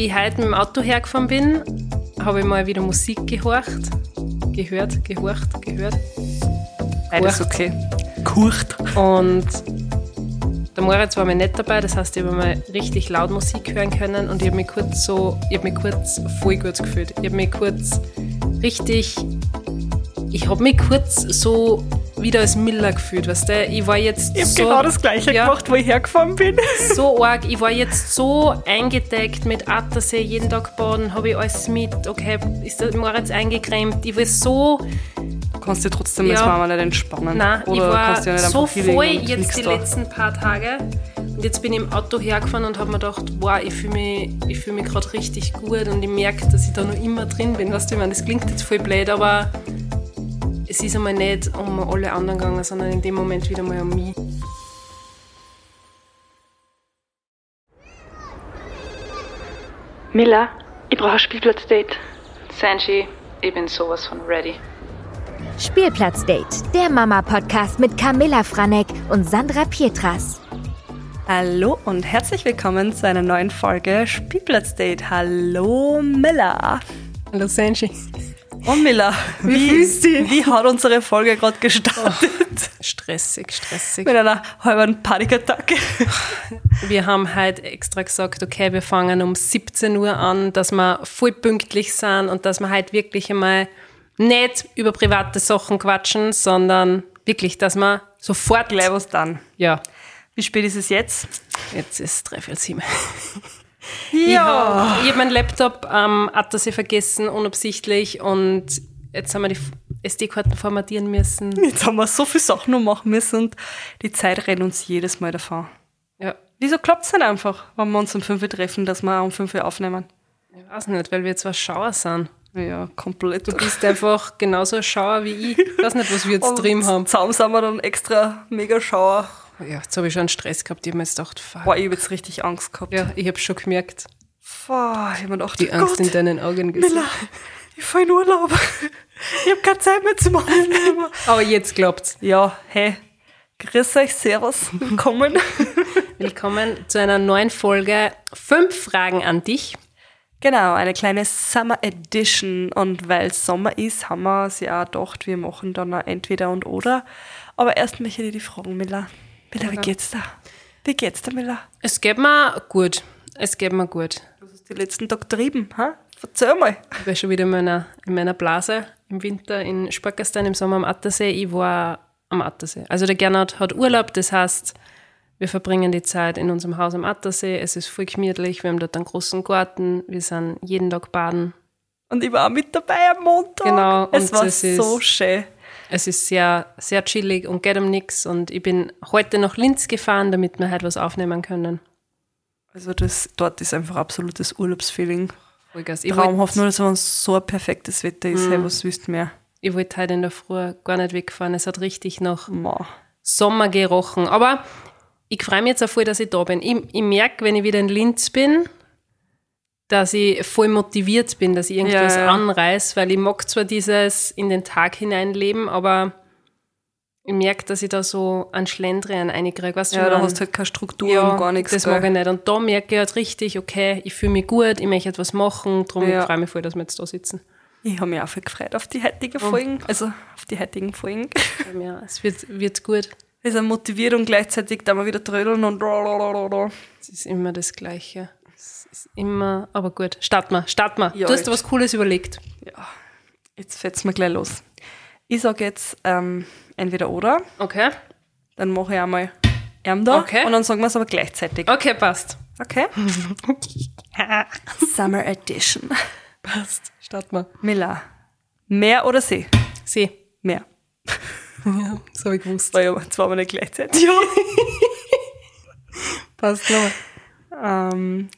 Wie ich heute mit dem Auto hergefahren bin, habe ich mal wieder Musik gehorcht. Gehört, gehorcht, gehört. Kurcht. okay. Kurcht. Und der Moritz war mir nicht dabei, das heißt, ich habe mal richtig laut Musik hören können und ich habe mich kurz so, ich habe mich kurz voll gut gefühlt. Ich habe mich kurz richtig, ich habe mich kurz so wieder als Miller gefühlt, weißt du? Ich war jetzt Ich habe so, genau das gleiche ja, gemacht, wo ich hergefahren bin. so arg. Ich war jetzt so eingedeckt mit Attersee, jeden Tag baden, habe ich alles mit. Okay, ist der Moritz eingecremt. Ich war so, Du kannst dir trotzdem Ja. als Mama nicht entspannen. nein, Oder ich war nicht so voll jetzt die da. letzten paar Tage. Und jetzt bin ich im Auto hergefahren und habe mir gedacht, wow, ich fühle mich, ich fühl mich gerade richtig gut und ich merke, dass ich da noch immer drin bin. Weißt du, ich meine, das klingt jetzt voll blöd, aber es ist einmal nicht um alle anderen gegangen, sondern in dem Moment wieder mal um mich. Miller, ich brauche ein Spielplatzdate. Sanji, ich bin sowas von ready. Spielplatzdate, der Mama-Podcast mit Camilla Franek und Sandra Pietras. Hallo und herzlich willkommen zu einer neuen Folge Spielplatzdate. Hallo Miller. Hallo Sanji. Oh Miller, wie, wie hat unsere Folge gerade gestartet? Stressig, stressig. Mit einer halben Panikattacke. Wir haben heute extra gesagt, okay, wir fangen um 17 Uhr an, dass wir voll pünktlich sind und dass wir heute wirklich einmal nicht über private Sachen quatschen, sondern wirklich, dass wir sofort Gleich was dann. Ja, Wie spät ist es jetzt? jetzt ist dreiviertel sieben. Ich habe hab meinen Laptop am Attersee vergessen, unabsichtlich, und jetzt haben wir die SD-Karten formatieren müssen. Jetzt haben wir so viele Sachen noch machen müssen und die Zeit rennt uns jedes Mal davon. Ja, Wieso klappt es nicht einfach, wenn wir uns um 5 Uhr treffen, dass wir auch um 5 Uhr aufnehmen? ich weiß nicht, weil wir zwar Schauer sind. Ja, komplett. Du bist einfach genauso ein Schauer wie ich. Ich weiß nicht, was wir jetzt drin haben. Zusammen sind wir dann extra mega Schauer. Ja, jetzt habe ich schon Stress gehabt. Ich habe mir jetzt gedacht, fuck. Boah, ich habe jetzt richtig Angst gehabt. Ja, ich habe schon gemerkt, Boah, ich habe mir gedacht, die oh Angst Gott, in deinen Augen gesehen. Miller, ich fahre in Urlaub. Ich habe keine Zeit mehr zum Aufnehmen. Aber jetzt glaubt's. ja, hey, grüß euch, servus, willkommen. Willkommen zu einer neuen Folge. Fünf Fragen an dich. genau, eine kleine Summer Edition. Und weil Sommer ist, haben wir uns ja auch gedacht, wir machen dann entweder und oder. Aber erst möchte ich dir die fragen, Miller. Miller, wie geht's dir? Wie geht's dir, Miller? Es geht mir gut. Es geht mir gut. Was hast du die letzten Tag getrieben? Ha? Erzähl mal. Ich war schon wieder in meiner, in meiner Blase im Winter in Sportgastern, im Sommer am Attersee. Ich war am Attersee. Also der Gernot hat Urlaub, das heißt, wir verbringen die Zeit in unserem Haus am Attersee. Es ist voll gemütlich, wir haben dort einen großen Garten, wir sind jeden Tag baden. Und ich war auch mit dabei am Montag. Genau, Es und war es ist- so schön. Es ist sehr, sehr chillig und geht um nichts. Und ich bin heute nach Linz gefahren, damit wir heute was aufnehmen können. Also das dort ist einfach absolutes Urlaubsfeeling. Vollgas. Ich Traumhaft, wollte nur dass wenn so ein perfektes Wetter ist, hey, was willst du mehr? ich wollt heute in der Früh gar nicht wegfahren. Es hat richtig nach Ma. Sommer gerochen. Aber ich freue mich jetzt auch voll, dass ich da bin. Ich, ich merke, wenn ich wieder in Linz bin, dass ich voll motiviert bin, dass ich irgendwas Ja, ja. anreiß, weil ich mag zwar dieses in den Tag hineinleben, aber ich merke, dass ich da so an Schlendrian einkriege. Weißt du, Ja, da hast du halt keine Struktur ja, und gar nichts. das gell? mag ich nicht. Und da merke ich halt richtig, okay, ich fühle mich gut, ich möchte etwas machen, darum Ja. freue ich mich voll, dass wir jetzt da sitzen. Ich habe mich auch viel gefreut auf die heutige Oh. Folgen. Also auf die heutigen Folgen. Ja, es wird, wird gut. Wir sind motiviert und gleichzeitig da mal wieder trödeln und Es ist immer das Gleiche. Ist immer, aber gut. Start mal, start mal. Ja, du hast dir was Cooles überlegt. Jetzt fällt's mir gleich los. Ich sage jetzt ähm, entweder oder, Okay. dann mache ich einmal Ärm da Okay. und dann sagen wir es aber gleichzeitig. Okay, passt. Okay? Summer Edition. Passt. Start mal. Miller, Meer oder See? See. Meer. Ja, das habe ich gewusst. War ja zweimal nicht gleichzeitig. Ja. Passt nochmal. Ähm,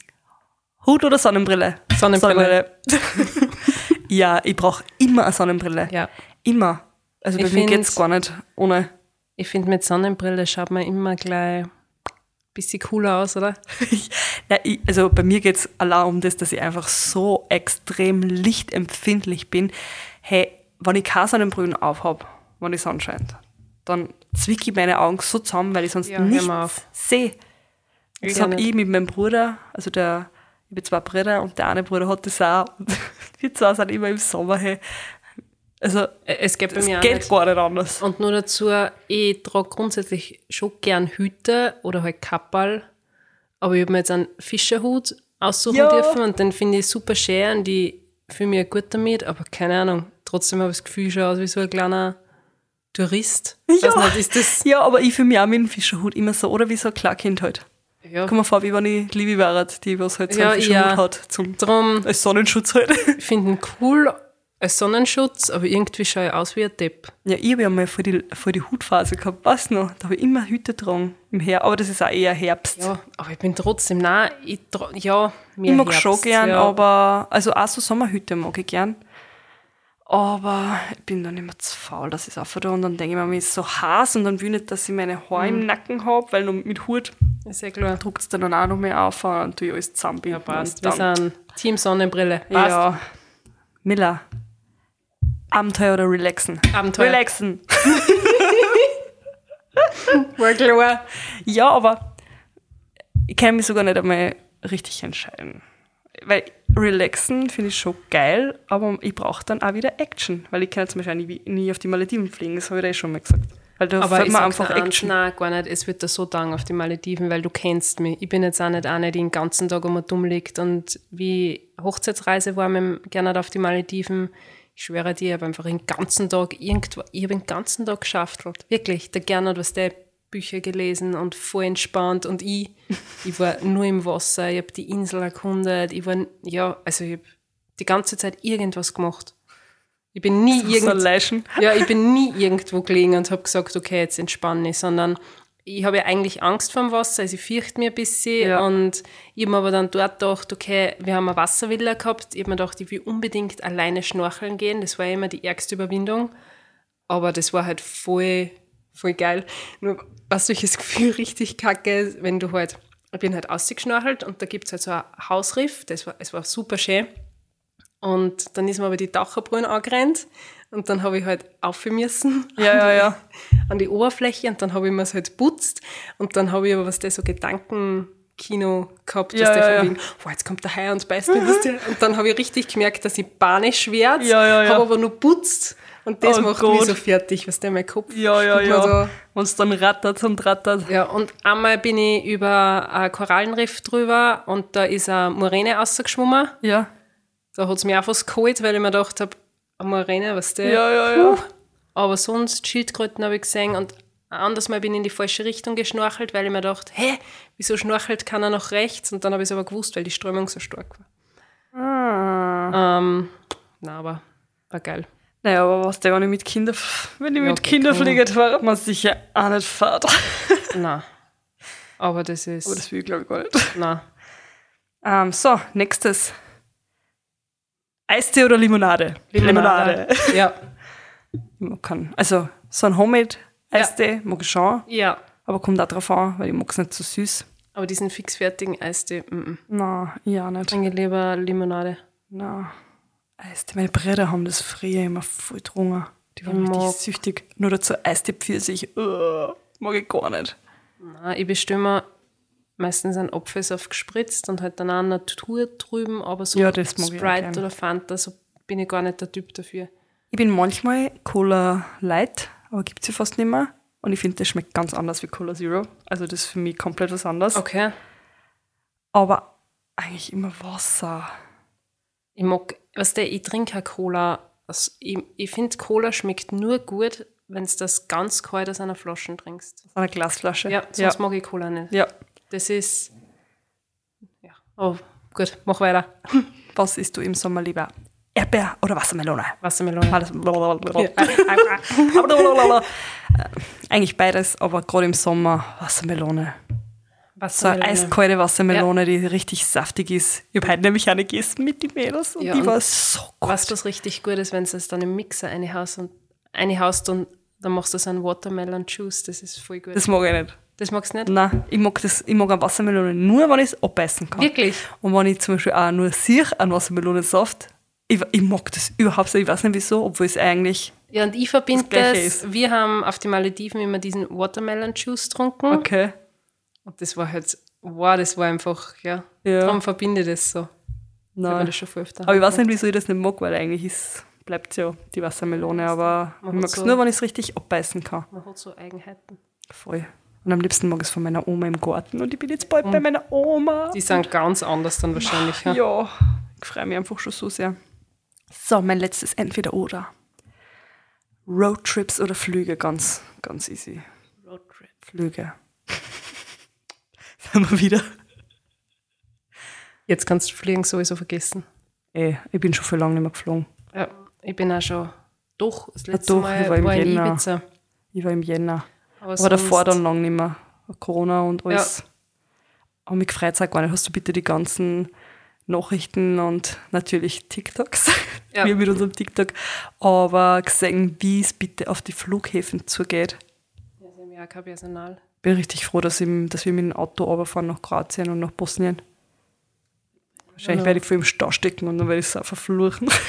Hut oder Sonnenbrille? Sonnenbrille. Sonnenbrille. ja, ich brauche immer eine Sonnenbrille. Ja. Immer. Also bei Ich mir find- geht's gar nicht ohne. Ich finde, mit Sonnenbrille schaut man immer gleich ein bisschen cooler aus, oder? Nein, ich, also bei mir geht's allein um das, dass ich einfach so extrem lichtempfindlich bin. Hey, wenn ich keine Sonnenbrillen aufhab, wenn die Sonne scheint, dann zwicke ich meine Augen so zusammen, weil ich sonst Ja, nichts sehe. Das Ja, habe ich mit meinem Bruder, also der Ich habe zwei Brüder und der eine Bruder hat das auch. Und wir zwei sind immer im Sommer hey. Also, Es geht es geht nicht. gar nicht anders. Und nur dazu, ich trage grundsätzlich schon gern Hüte oder halt Kapperl, aber ich habe mir jetzt einen Fischerhut aussuchen Ja. dürfen und den finde ich super schön und ich fühle mich gut damit, aber keine Ahnung, trotzdem habe ich das Gefühl, ich schaue aus wie so ein kleiner Tourist. Ja. Nicht, Ja, aber ich fühle mich auch mit dem Fischerhut immer so, oder wie so ein Kleinkind halt. Ja, Komm mir vor, wie wenn ich Liebe wäre, die was halt so Ja, Fischerhut ja. hat, zum, drum, als Sonnenschutz halt. ich finde ihn cool als Sonnenschutz, aber irgendwie schaue ich aus wie ein Depp. Ja, ich habe ja mal voll die, voll die Hutphase gehabt, weißt du noch? Da habe ich immer Hüte getragen im Herbst, aber das ist auch eher Herbst. Ja, aber ich bin trotzdem, nein, ich, ja, mir ich mag Herbst, schon gern, ja. aber, also auch so Sommerhüte mag ich gern. Aber ich bin dann immer zu faul, dass ich es da und dann denke ich mir, mir ist so heiß und dann will ich nicht, dass ich meine Haare Mhm. im Nacken habe, weil noch mit Hut Ist ja klar. druckt es dann auch noch mehr auf und tue ich alles zusammenbinden. Ja, passt. Wir sind Team Sonnenbrille. Passt. Ja. Miller. Abenteuer oder relaxen? Abenteuer. Relaxen. War klar. Ja, aber ich kann mich sogar nicht einmal richtig entscheiden. Weil relaxen finde ich schon geil, aber ich brauche dann auch wieder Action. Weil ich kann zum Beispiel nie, nie auf die Malediven fliegen, das habe ich dir eh schon mal gesagt. Weil da Aber ich sag's einfach eins, Action. nein, gar nicht. Es wird da so lang auf die Malediven, weil du kennst mich. Ich bin jetzt auch nicht eine, die den ganzen Tag um dumm liegt. Und wie Hochzeitsreise war mit Gernot auf die Malediven, ich schwöre dir, ich habe einfach den ganzen Tag irgendwo, ich habe den ganzen Tag geschafft. Wirklich, der Gernot, was der Bücher gelesen und voll entspannt und ich, ich war nur im Wasser, ich habe die Insel erkundet, ich war, ja, also ich habe die ganze Zeit irgendwas gemacht. Ich bin nie So irgend, leischen. ja, ich bin nie irgendwo gelegen und habe gesagt, okay, jetzt entspanne ich, sondern ich habe ja eigentlich Angst vor dem Wasser, also ich fürchte mir ein bisschen Ja. und ich habe mir aber dann dort gedacht, okay, wir haben eine Wasservilla gehabt, ich habe mir gedacht, ich will unbedingt alleine schnorcheln gehen, das war immer die ärgste Überwindung, aber das war halt voll, voll geil. Nur was solches Gefühl richtig kacke wenn du halt, ich bin halt ausgeschnorchelt und da gibt es halt so ein Hausriff, das war, es war super schön. Und dann ist mir aber die Taucherbrühen angerannt und dann habe ich halt aufhören müssen Ja, ja, ja. an die Oberfläche und dann habe ich mir es halt putzt und dann habe ich aber was der so Gedankenkino gehabt, Ja, dass der ja, von ja. wegen, boah, jetzt kommt der Hai und beißt mich. der- Und dann habe ich richtig gemerkt, dass ich panisch werde, Ja, ja, ja. habe aber nur putzt und das Oh macht Gott. mich so fertig, was der mein Kopf Ja, ja, ja. da- Wenn es dann rattert und rattert. ja, und einmal bin ich über ein Korallenriff drüber und da ist eine Moräne rausgeschwommen. Ja. Da hat es mich auch fast geholt, weil ich mir gedacht habe, eine Moräne, was der. Ja, ja, ja. Aber sonst Schildkröten habe ich gesehen und ein anderes Mal bin ich in die falsche Richtung geschnorchelt, weil ich mir dachte, hä, wieso schnorchelt keiner nach rechts? Und dann habe ich es aber gewusst, weil die Strömung so stark war. Ah. Ähm, na, aber war geil. Naja, aber was der, wenn ich mit Kindern, wenn ich Ja, mit Kindern fliege, fährt man sicher auch nicht fahrt. Na. Aber das ist. Aber das will ich, glaube ich, gar nicht. na. Ähm, so, nächstes. Eistee oder Limonade? Ja. Man kann, also, so ein Homemade-Eistee mag ich schon, Ja. aber kommt auch drauf an, weil ich mag es nicht so süß. Aber diesen fixfertigen Eistee, mm -mm. Na, ja nicht. ich lieber Limonade. Na, Eistee. Meine Brüder haben das früher immer voll getrunken. Die waren Ich richtig süchtig. Nur dazu Eistee Pfirsich. Uh, mag ich gar nicht. Na, ich bestimme mir meistens einen Apfelsaft gespritzt und halt dann auch Natur drüben, aber so Ja, Sprite oder Fanta, so bin ich gar nicht der Typ dafür. Ich bin manchmal Cola Light, aber gibt es ja fast nicht mehr. Und ich finde, das schmeckt ganz anders wie Cola Zero. Also das ist für mich komplett was anderes. Okay. Aber eigentlich immer Wasser. Ich mag, weißt du, ich trinke keine Cola. Also ich ich finde, Cola schmeckt nur gut, wenn du das ganz kalt aus einer Flasche trinkst. Aus einer Glasflasche. Ja, sonst mag ich Cola nicht. ja. Das ist. Ja. Oh, gut, mach weiter. Was isst du im Sommer lieber? Erdbeer oder Wassermelone? Wassermelone. Äh, Eigentlich beides, aber gerade im Sommer Wassermelone. So eine Wassermelone. eiskalte Wassermelone, die richtig saftig ist. Ich habe heute nämlich eine gegessen mit den Mädels und Ja, die und war so gut. Was was richtig gut ist, wenn du es dann im Mixer reinhaust und reinhaust und dann machst du so einen Watermelon Juice, das ist voll gut. Das mag ich nicht. Das magst du nicht? Nein, ich mag, das, ich mag eine Wassermelone nur, wenn ich es abbeißen kann. Wirklich? Und wenn ich zum Beispiel auch nur sehe, einen Wassermelonensaft, ich, ich mag das überhaupt nicht. Ich weiß nicht wieso, obwohl es eigentlich. Ja, und ich verbinde Das das, wir haben auf die Malediven immer diesen Watermelon Juice getrunken Okay. Und das war halt wow, das war einfach, ja. Ja. Darum verbinde ich das so. Ich Nein. das schon voll öfter. Aber ich weiß nicht, wieso ich das nicht mag, weil eigentlich ist, bleibt ja die Wassermelone, aber ich Man mag hat es so- nur, wenn ich es richtig abbeißen kann. Man hat so Eigenheiten. Voll. Und am liebsten mag ich es von meiner Oma im Garten und ich bin jetzt bald bei meiner Oma. Die sind ganz anders dann wahrscheinlich. Ja. Ja, ich freue mich einfach schon so sehr. So, mein letztes Entweder-Oder. Roadtrips oder Flüge, ganz, ganz easy. Roadtrip. Flüge. Sind wir wieder? Jetzt kannst du Fliegen sowieso vergessen. Ey, ich bin schon viel lange nicht mehr geflogen. Ja, ich bin auch schon. Doch, das letzte doch, Mal ich war im war in Jänner. Ibiza. Ich war im Jänner. Aber, Aber davor dann lang nicht mehr. Corona und alles. Aber mich gefreut auch gar nicht. Hast du bitte die ganzen Nachrichten und natürlich TikToks, Ja. wir mit unserem TikTok, aber gesehen, wie es bitte auf die Flughäfen zugeht. Ja, sie haben ja auch kein Personal. Bin richtig froh, dass, ich, dass wir mit dem Auto runterfahren nach Kroatien und nach Bosnien. Wahrscheinlich Ja. werde ich voll im Stau stecken und dann werde ich es auch verfluchen.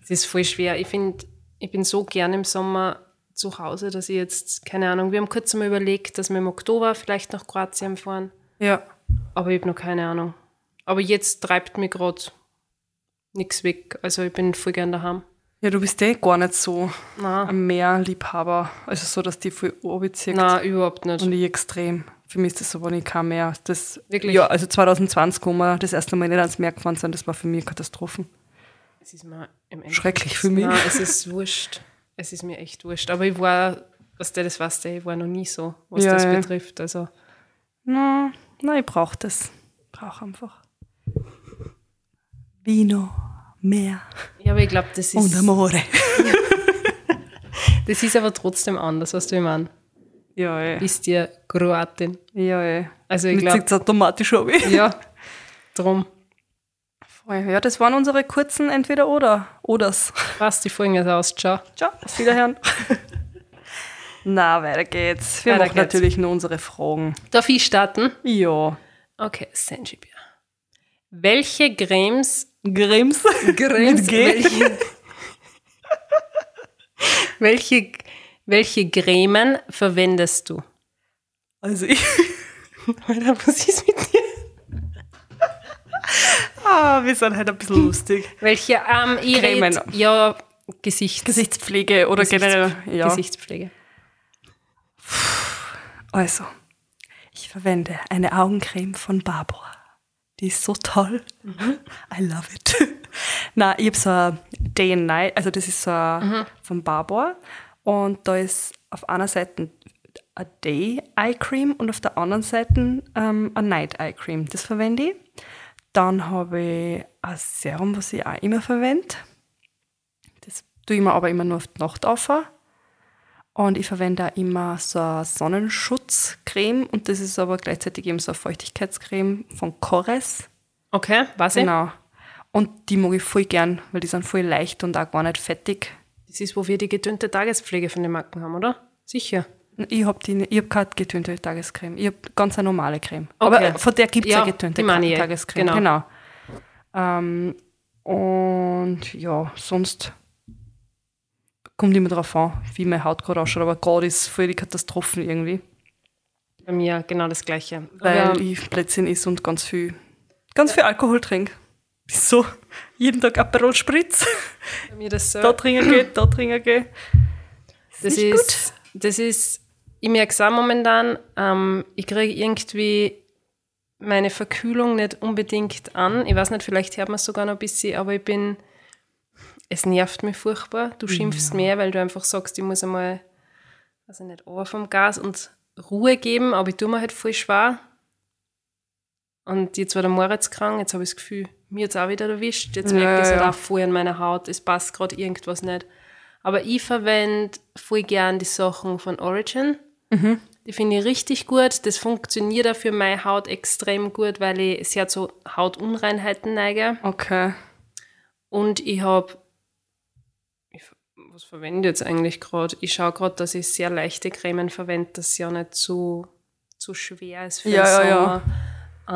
Das ist voll schwer. Ich finde, ich bin so gern im Sommer zu Hause, dass ich jetzt, keine Ahnung, wir haben kurz einmal überlegt, dass wir im Oktober vielleicht nach Kroatien fahren. Ja. Aber ich habe noch keine Ahnung. Aber jetzt treibt mich gerade nichts weg. Also ich bin voll gern daheim. Ja, du bist eh gar nicht so Nein, ein Meerliebhaber. Also so, dass die voll runterzieht. Nein überhaupt nicht. Und ich extrem. Für mich ist das so, wenn ich kein Meer. Das, Wirklich? Ja, also 2020, wo wir das erste Mal nicht ans Meer gefahren sind, das war für mich eine Katastrophe. Es ist mir im Endeffekt- Schrecklich für mich. Nein, es ist wurscht. Es ist mir echt wurscht. Aber ich war, was der das weißt, du, ich war noch nie so, was Ja, das ja. betrifft. Also Na, na, ich brauche das. Brauche einfach. Vino, Meer ja, aber ich glaube, das und ist, Amore. das ist aber trotzdem anders, was du ich meine. Ja, ey. Bist dir Kroatin. Ja, ey. Also ich Jetzt glaube, automatisch ab. ja, drum. Ja, das waren unsere kurzen Entweder-Oder. Oders. Was die Folgen jetzt aus. Ciao. Ciao, auf Wiederhören. Na, weiter geht's. Wir Weiter machen geht's. natürlich nur unsere Fragen. Darf ich starten? Ja. Okay, Senjibier. Welche Cremes Grims. Cremes, Mit G. welche, welche, welche Cremen verwendest du? Also ich. Alter, was ist mit dir? Ah, wir sind halt ein bisschen lustig. Welche, ähm, ich Cremen. red, ja, Gesichts, Gesichtspflege oder Gesichts- generell. Ja. Gesichtspflege. Also, ich verwende eine Augencreme von Barbour. Die ist so toll. I love it. Na, ich habe so ein Day and Night, also das ist so ein von Barbour. Und da ist auf einer Seite ein Day Eye Cream und auf der anderen Seite ähm, ein Night Eye Cream. Das verwende ich. Dann habe ich ein Serum, was ich auch immer verwende. Das tue ich mir aber immer nur auf die Nacht auf. Und ich verwende auch immer so eine Sonnenschutzcreme und das ist aber gleichzeitig eben so eine Feuchtigkeitscreme von Corres. Okay, was ich? Genau. Und die mag ich voll gern, weil die sind voll leicht und auch gar nicht fettig. Das ist, wo wir die getönte Tagespflege von den Marken haben, oder? Sicher. Ich habe hab keine getönte Tagescreme. Ich habe ganz eine normale Creme. Okay. Aber von der gibt es Ja, ja, getönte Tagescreme. genau. Genau. Ähm, und ja, sonst kommt immer drauf an, wie meine Haut gerade ausschaut. Aber gerade ist voll die Katastrophen irgendwie. Bei mir genau das Gleiche. weil Aber, ich Plätzchen ist und ganz viel, ganz viel Alkohol trinke. So, jeden Tag Aperol Spritz. bei mir das so. Da trinken geht, da trinken geht. Das ist, das ist, ich merke es auch momentan, ähm, ich kriege irgendwie meine Verkühlung nicht unbedingt an. Ich weiß nicht, vielleicht hört man es sogar noch ein bisschen, aber ich bin, es nervt mich furchtbar. Du schimpfst mehr, weil du einfach sagst, ich muss einmal, weiß ich nicht, runter vom Gas und Ruhe geben, aber ich tue mir halt voll schwer. Und jetzt war der Moritz krank, jetzt habe ich das Gefühl, mir jetzt auch wieder erwischt. Jetzt Ja, merke ich es halt ja. auch voll an meiner Haut, es passt gerade irgendwas nicht. Aber ich verwende voll gern die Sachen von Origin. Die finde ich richtig gut. Das funktioniert auch für meine Haut extrem gut, weil ich sehr zu Hautunreinheiten neige. Okay. Und ich habe, was verwende ich jetzt eigentlich gerade? Ich schaue gerade, dass ich sehr leichte Cremen verwende, dass sie ja nicht zu, zu schwer ist für Ja, den ja, ja. Sommer.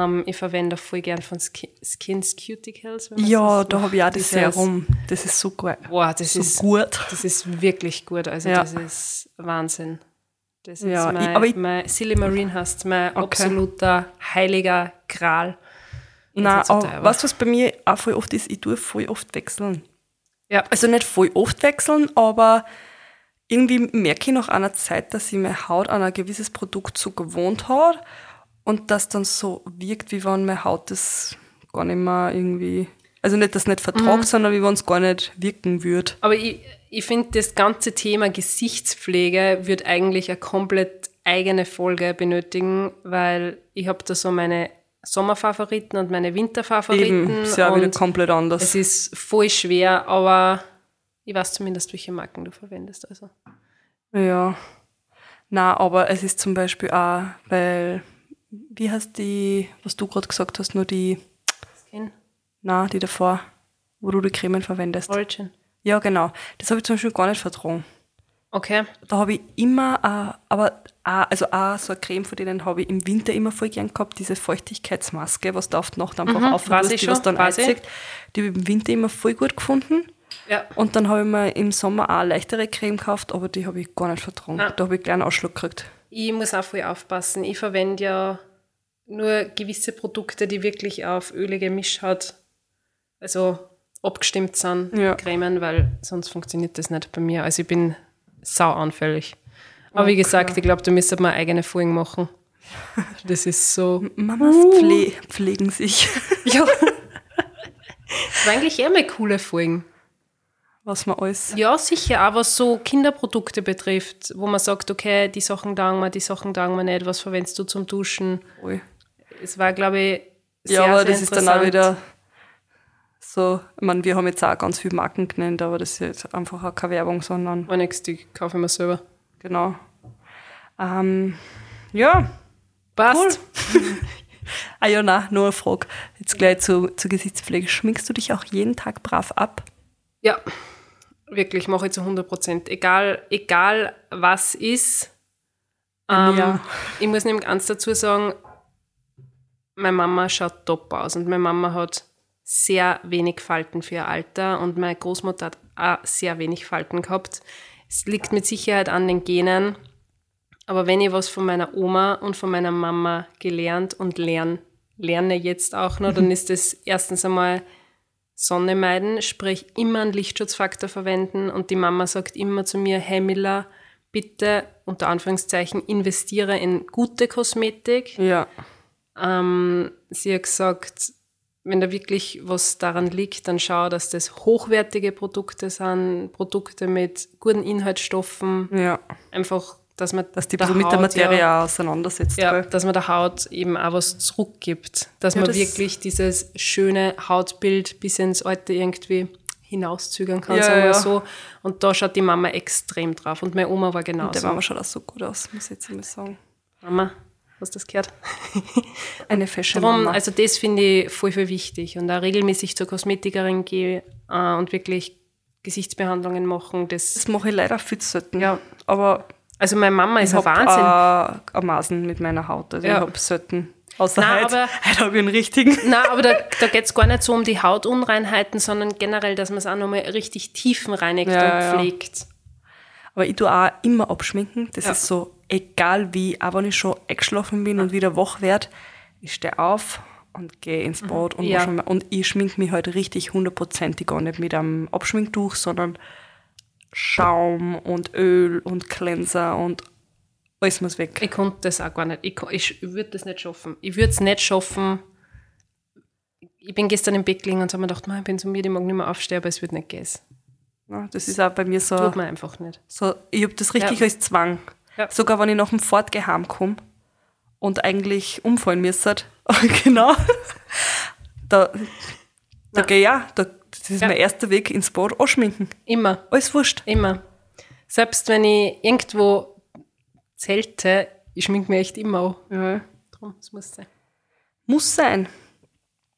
Ähm, ich verwende auch voll gern von Skin, Skins Cuticles. Ja, da habe ich auch das Serum. Das ist so gut. Boah, das So ist gut. das ist wirklich gut. Also Ja. das ist Wahnsinn. Das Ja, ist mein, ich- aber ich- mein Silly Marine heißt mein Okay. absoluter heiliger Gral. Nein, so aber teuer. weißt du, was bei mir auch voll oft ist? Ich tue voll oft wechseln. Ja, Also nicht voll oft wechseln, aber irgendwie merke ich nach einer Zeit, dass ich meine Haut an ein gewisses Produkt so gewohnt hat und das dann so wirkt, wie wenn meine Haut das gar nicht mehr irgendwie, also nicht das nicht vertragt, sondern wie wenn es gar nicht wirken würde. aber ich, ich finde, das ganze Thema Gesichtspflege wird eigentlich eine komplett eigene Folge benötigen, weil ich habe da so meine Sommerfavoriten und meine Winterfavoriten. Eben, ist ja wieder komplett anders. es ist voll schwer, aber ich weiß zumindest, welche Marken du verwendest. Also. Ja. Na, aber es ist zum Beispiel auch, weil, wie heißt die, was du gerade gesagt hast, nur die, Skin na, die davor, wo du die Cremen verwendest. Origin. Ja, genau. Das habe ich zum Beispiel gar nicht vertragen. Okay. Da habe ich immer, äh, aber auch, also auch so eine Creme von denen habe ich im Winter immer voll gern gehabt, diese Feuchtigkeitsmaske, was da auf die Nacht einfach Mhm, aufrührst, die schon, was dann einzieht. Die habe ich im Winter immer voll gut gefunden. Ja. Und dann habe ich mir im Sommer auch eine leichtere Creme gekauft, aber die habe ich gar nicht vertragen. Ah. Da habe ich gleich einen Ausschlag gekriegt. Ich muss auch voll aufpassen. Ich verwende ja nur gewisse Produkte, die wirklich auf ölige Mischhaut, also abgestimmt sind, Ja. Cremen, weil sonst funktioniert das nicht bei mir. Also ich bin sau anfällig. Aber wie gesagt, ich glaube, da müsste man eigene Folgen machen. Das ist so. Mamas pfle pflegen sich. Ja. Das war eigentlich eher mal coole Folgen. was man alles. Ja, sicher, auch was so Kinderprodukte betrifft, wo man sagt, okay, die Sachen taugen mir, die Sachen taugen mir nicht, was verwendest du zum Duschen? Ui. Es war, glaube ich, sehr, Ja, aber sehr das ist dann auch wieder so, ich meine, wir haben jetzt auch ganz viele Marken genannt, aber das ist jetzt einfach auch keine Werbung, sondern War nix, die kaufe ich mir selber. genau. Ähm, ja, Passt. ah ja, nein, nur eine Frage. Jetzt gleich zu, zur Gesichtspflege. Schminkst du dich auch jeden Tag brav ab? Ja, wirklich, mache ich zu 100 Prozent. Egal, egal was ist. Ähm, Ja. Ich muss nämlich eins dazu sagen, meine Mama schaut top aus und meine Mama hat sehr wenig Falten für ihr Alter und meine Großmutter hat auch sehr wenig Falten gehabt. Es liegt mit Sicherheit an den Genen, aber wenn ich was von meiner Oma und von meiner Mama gelernt und lern, lerne jetzt auch noch, dann ist es erstens einmal Sonne meiden, sprich immer einen Lichtschutzfaktor verwenden und die Mama sagt immer zu mir, hey Miller, bitte unter Anführungszeichen investiere in gute Kosmetik. Ja. Ähm, sie hat gesagt, wenn da wirklich was daran liegt, dann schau, dass das hochwertige Produkte sind, Produkte mit guten Inhaltsstoffen, Ja. einfach, dass man Dass die der so mit der Materie ja, auch auseinandersetzt. ja, gell? dass man der Haut eben auch was zurückgibt. Dass Ja, man das- wirklich dieses schöne Hautbild bis ins Alte irgendwie hinauszögern kann, Ja, sagen wir ja. so. Und da schaut die Mama extrem drauf. Und meine Oma war Und der genauso. Mama schaut auch so gut aus, muss ich jetzt einmal sagen. Mama, hast du das gehört? Eine Fashion Drum, Mama. also das finde ich voll, voll wichtig. Und da regelmäßig zur Kosmetikerin gehe äh, und wirklich Gesichtsbehandlungen machen. Das, das mache ich leider viel zu selten. Ja. Aber also meine Mama ist ich ein habe Wahnsinn. äh, ein Masen mit meiner Haut. Also Ja. ich habe selten. Außer Nein, heute. aber- heute habe ich einen richtigen. Nein, aber da, da geht es gar nicht so um die Hautunreinheiten, sondern generell, dass man es auch nochmal richtig tiefenreinigt Ja, und ja, ja. pflegt. Aber ich tue auch immer abschminken. Das ist so, egal wie, auch wenn ich schon eingeschlafen bin und wieder wach werde, ich stehe auf und gehe ins Bad und, Mhm. Ja. mir- und ich schminke mich halt richtig hundertprozentig gar nicht mit einem Abschminktuch, sondern Schaum und Öl und Cleanser und alles muss weg. Ich konnte das auch gar nicht. Ich, ich würde das nicht schaffen. Ich würde es nicht schaffen. Ich bin gestern im Bett gelegen und habe mir gedacht, "Mann, ich bin so müde, ich mag nicht mehr aufstehen, aber es wird nicht gehen. Ja, das ist auch bei mir so. Tut mir einfach nicht. So, ich habe das richtig Ja. als Zwang. Ja. Sogar wenn ich nach dem Fortgehen heimkomme und eigentlich umfallen müsste. genau. Da, da gehe ich ja, da, das ist Ja. mein erster Weg ins Bad, anschminken. Immer. Alles wurscht. Immer. Selbst wenn ich irgendwo zelte, ich schmink mich echt immer an. Ja. Drum, es muss sein. Muss sein.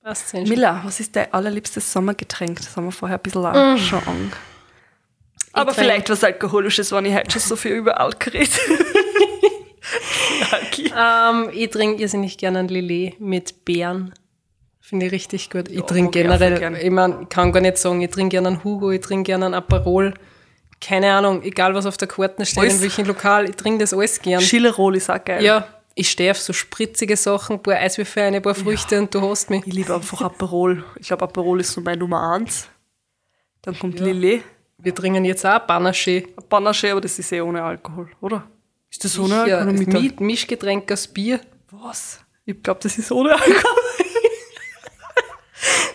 Passt. Miller, was ist dein allerliebstes Sommergetränk? Das haben wir vorher ein bisschen auch schon an. Aber vielleicht was Alkoholisches, wenn ich heute schon so viel über Alkohol rede. Ähm, ich trinke irrsinnig gerne ein Lillet mit Beeren. Finde ich richtig gut. Ich mag trinke generell, gern. ich, mein, ich kann gar nicht sagen, ich trinke gerne einen Hugo, ich trinke gerne einen Aperol. keine Ahnung, egal was auf der Karte steht, Alles. in welchem Lokal, ich trinke das alles gern. Schillerol ist auch geil. Ja, ich stehe auf so spritzige Sachen, ein paar Eiswürfel, ein paar Früchte und du hast mich. Ich liebe einfach Aperol. Ich glaube, Aperol ist so meine Nummer eins. Dann kommt Lillet. Wir trinken jetzt auch Panache. Panache, aber das ist eh ohne Alkohol, oder? Ist das ohne Ja, Alkohol? oder mit mit Mischgetränk aus Bier. Was? Ich glaube, das ist ohne Alkohol.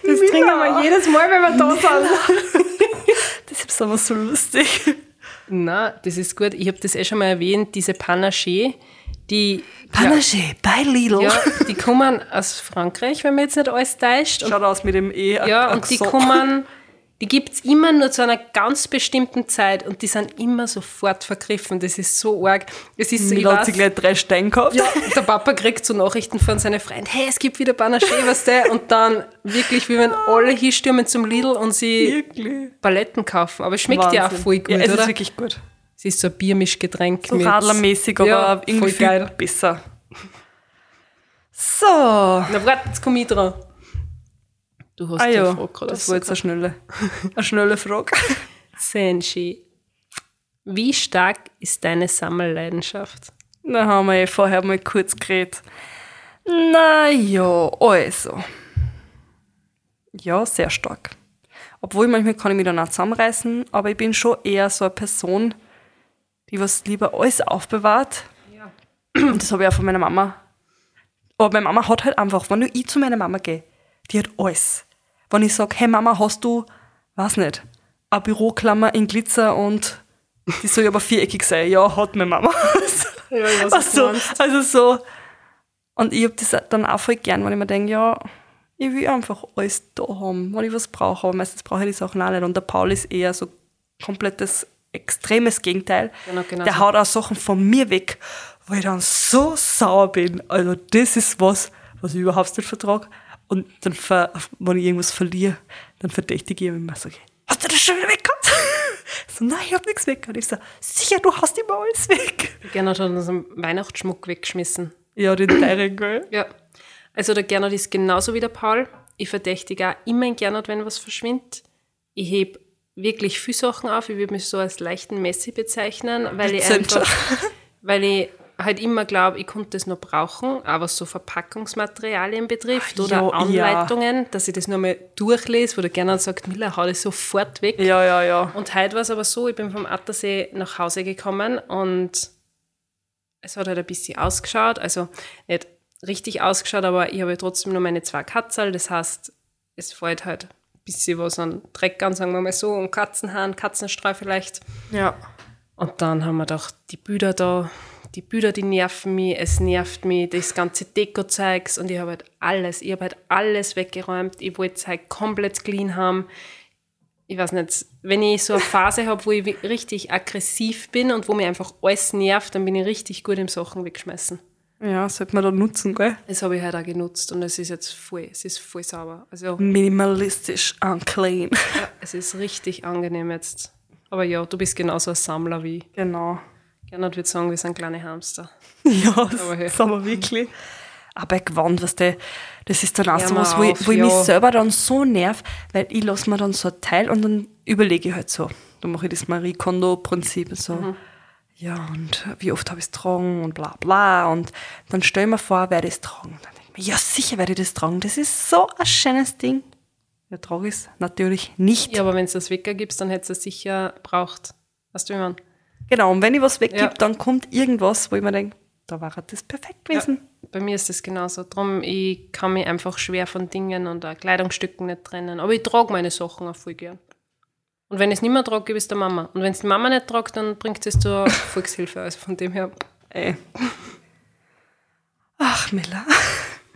Das trinken wir jedes Mal, wenn wir da sind. Das ist aber so lustig. Nein, das ist gut. Ich habe das eh schon mal erwähnt, diese Panache, die, Panache, bei Lidl. ja, die kommen aus Frankreich, wenn man jetzt nicht alles täuscht. Und Schaut aus mit dem E. Ja, und die kommen, die gibt's immer nur zu einer ganz bestimmten Zeit und die sind immer sofort vergriffen. Das ist so arg. Es ist so, ich weiß, gleich drei Steine gehabt. ja, der Papa kriegt so Nachrichten von seinen Freunden, hey, es gibt wieder Panache, was der? Und dann wirklich, wie wenn alle hinstürmen zum Lidl und sie Wirklich. Paletten kaufen. Aber es schmeckt ja auch Wahnsinn. voll gut, ja, es oder? ist wirklich gut. es ist so ein Biermischgetränk. So mit- radlermäßig, aber ja, irgendwie voll geil. besser. So. Na warte, jetzt komme ich dran. Du hast Ah ja, Frage gerade das war jetzt eine schnelle, eine schnelle Frage. Senshi, wie stark ist deine Sammelleidenschaft? Da haben wir eh vorher mal kurz geredet. Na ja, also. Ja, sehr stark. Obwohl manchmal kann ich mich dann auch zusammenreißen, aber ich bin schon eher so eine Person, die was lieber alles aufbewahrt. Und das habe ich auch von meiner Mama. Aber meine Mama hat halt einfach, wenn ich zu meiner Mama gehe, die hat alles. Wenn ich sage, hey Mama, hast du, weiß nicht, eine Büroklammer in Glitzer und die soll aber viereckig sein. Ja, hat meine Mama. Ja, ich weiß, Ach so, also so. Und ich habe das dann auch voll gern, wenn ich mir denke, ja, ich will einfach alles da haben, wenn ich was brauche. Aber meistens brauche ich die Sachen auch nicht. Und der Paul ist eher so komplettes, extremes Gegenteil. Genau, genau der so. haut auch Sachen von mir weg, wo ich dann so sauer bin. Also das ist was, was ich überhaupt nicht vertrage. Und dann, ver, wenn ich irgendwas verliere, dann verdächtige ich immer so, hast du das schon wieder weggehabt? so, nein, ich hab nichts weg. Und ich so, sicher, du hast immer alles weg. Gernot hat unseren Weihnachtsschmuck weggeschmissen. Ja, den teuren, gell? Ja. Also der Gernot ist genauso wie der Paul. Ich verdächtige auch immer in Gernot, wenn was verschwindet. Ich heb wirklich viele Sachen auf. Ich würde mich so als leichten Messi bezeichnen, weil ich einfach, weil ich halt immer glaube, ich konnte das noch brauchen, auch was so Verpackungsmaterialien betrifft oder Ja, Anleitungen, dass ich das nur mal durchlese, wo der Gernot sagt, Miller, hau das sofort weg. Ja, ja, ja. Und heute war es aber so, ich bin vom Attersee nach Hause gekommen und es hat halt ein bisschen ausgeschaut, also nicht richtig ausgeschaut, aber ich habe trotzdem nur meine zwei Katzel, das heißt, es fällt halt ein bisschen was an Dreck an, sagen wir mal so, und Katzenhahn, Katzenstreu vielleicht. Ja. Und dann haben wir gedacht, die Bilder da, die Bilder, die nerven mich, es nervt mich, das ganze Deko-Zeugs und ich habe halt alles, ich habe halt alles weggeräumt, ich wollte es halt komplett clean haben. Ich weiß nicht, wenn ich so eine Phase habe, wo ich richtig aggressiv bin und wo mir einfach alles nervt, dann bin ich richtig gut im Sachen wegschmeißen. Ja, sollte man da nutzen, gell? Das habe ich halt auch genutzt und es ist jetzt voll, es ist voll sauber. Also Minimalistisch und clean. ja, es ist richtig angenehm jetzt. Aber ja, du bist genauso ein Sammler wie ich. Genau. Gernot würde sagen, wir sind kleine Hamster. Ja, das Aber hey. sind wir wirklich. Aber Gewand, was der, das ist dann auch so was, wo, ich, auf, wo ich mich ja. selber dann so nerv, weil ich lasse mir dann so ein Teil und dann überlege ich halt so. Dann mache ich das Marie Kondo-Prinzip so. Mhm. Ja, und wie oft habe ich es tragen und bla bla. Und dann stell ich mir vor, werde ich es tragen. Und dann denke ich mir, ja, sicher werde ich das tragen. Das ist so ein schönes Ding. Ja, trage ich es natürlich nicht. Ja, aber wenn du das weggibst, dann hättest du es sicher braucht. Weißt du, wie man? Genau, und wenn ich was weggebe, Ja. dann kommt irgendwas, wo ich mir denke, da war das perfekt gewesen. Bei mir ist das genauso. Drum, ich kann mich einfach schwer von Dingen und Kleidungsstücken nicht trennen. Aber ich trage meine Sachen auch voll gern. Und wenn ich es nicht mehr trage, gebe ich es der Mama. Und wenn es die Mama nicht tragt, dann bringt es zur Volkshilfe. Also von dem her, Ey. Ach, Miller.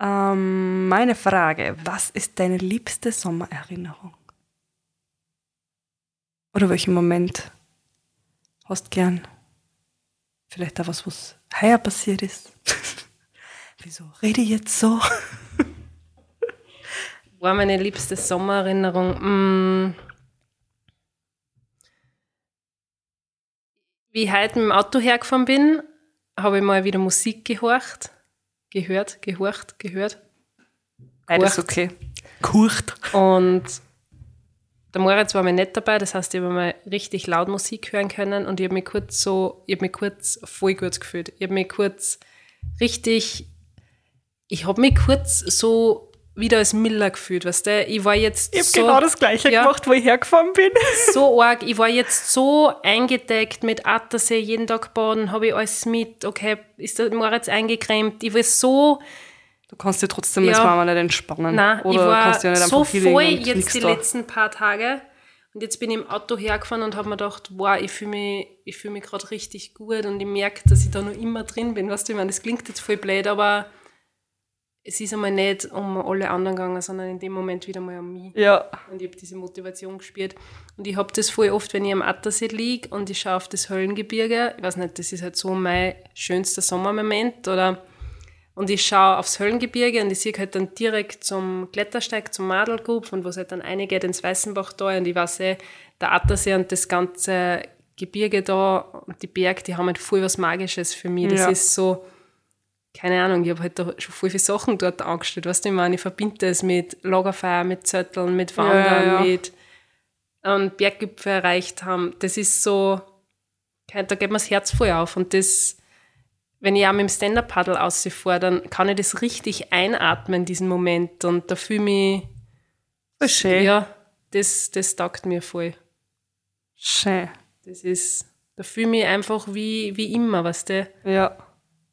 ähm, meine Frage, was ist deine liebste Sommererinnerung? Oder welchen Moment hast gern? Vielleicht auch was, was heuer passiert ist. Wieso rede ich jetzt so? war meine liebste Sommererinnerung. Mm. Wie ich heute mit dem Auto hergefahren bin, habe ich mal wieder Musik gehorcht. Gehört, gehorcht, gehört. Kurcht. okay. Kurcht. Und der Moritz war mir nicht dabei, das heißt, ich habe mal richtig laut Musik hören können und ich habe mich kurz so, ich habe mich kurz voll gut gefühlt. Ich habe mich kurz richtig, ich habe mich kurz so wieder als Miller gefühlt, weißt du? Ich war jetzt Ich habe so, genau das Gleiche ja. gemacht, wo ich hergefahren bin. so arg. Ich war jetzt so eingedeckt mit Attersee, jeden Tag baden, habe ich alles mit. Okay, ist der Moritz eingecremt. Ich war so, Du kannst dir trotzdem Ja. Mama nicht entspannen. nein, Oder ich war kannst dir nicht so voll jetzt die da. letzten paar Tage. Und jetzt bin ich im Auto hergefahren und habe mir gedacht, wow, ich fühle mich, ich fühl mich gerade richtig gut und ich merke, dass ich da noch immer drin bin. Weißt du, ich meine, das klingt jetzt voll blöd, aber es ist einmal nicht um alle anderen gegangen, sondern in dem Moment wieder mal um mich. Ja, Und ich habe diese Motivation gespürt. Und ich habe das voll oft, wenn ich am Attersee liege und ich schaue auf das Höllengebirge. Ich weiß nicht, das ist halt so mein schönster Sommermoment. Oder, und ich schaue aufs Höllengebirge und ich sehe halt dann direkt zum Klettersteig, zum Madelgrub und wo es halt dann reingeht ins Weißenbachtal. Und ich weiß eh, der Attersee und das ganze Gebirge da und die Berge, die haben halt voll was Magisches für mich. Das Ja. ist so, keine Ahnung, ich habe halt da schon voll viele Sachen dort angestellt. Weißt du, ich meine, ich verbinde es mit Lagerfeuer, mit Zetteln, mit Wandern, ja, ja. mit ähm, Berggipfel erreicht haben. Das ist so, da geht mir das Herz voll auf. Und das, wenn ich auch mit dem Stand-Up-Paddle ausfahre, dann kann ich das richtig einatmen, diesen Moment. Und da fühle ich mich, voll schön. ja, das, das taugt mir voll. Schön. Das ist, da fühle ich mich einfach wie, wie immer, weißt du, Ja.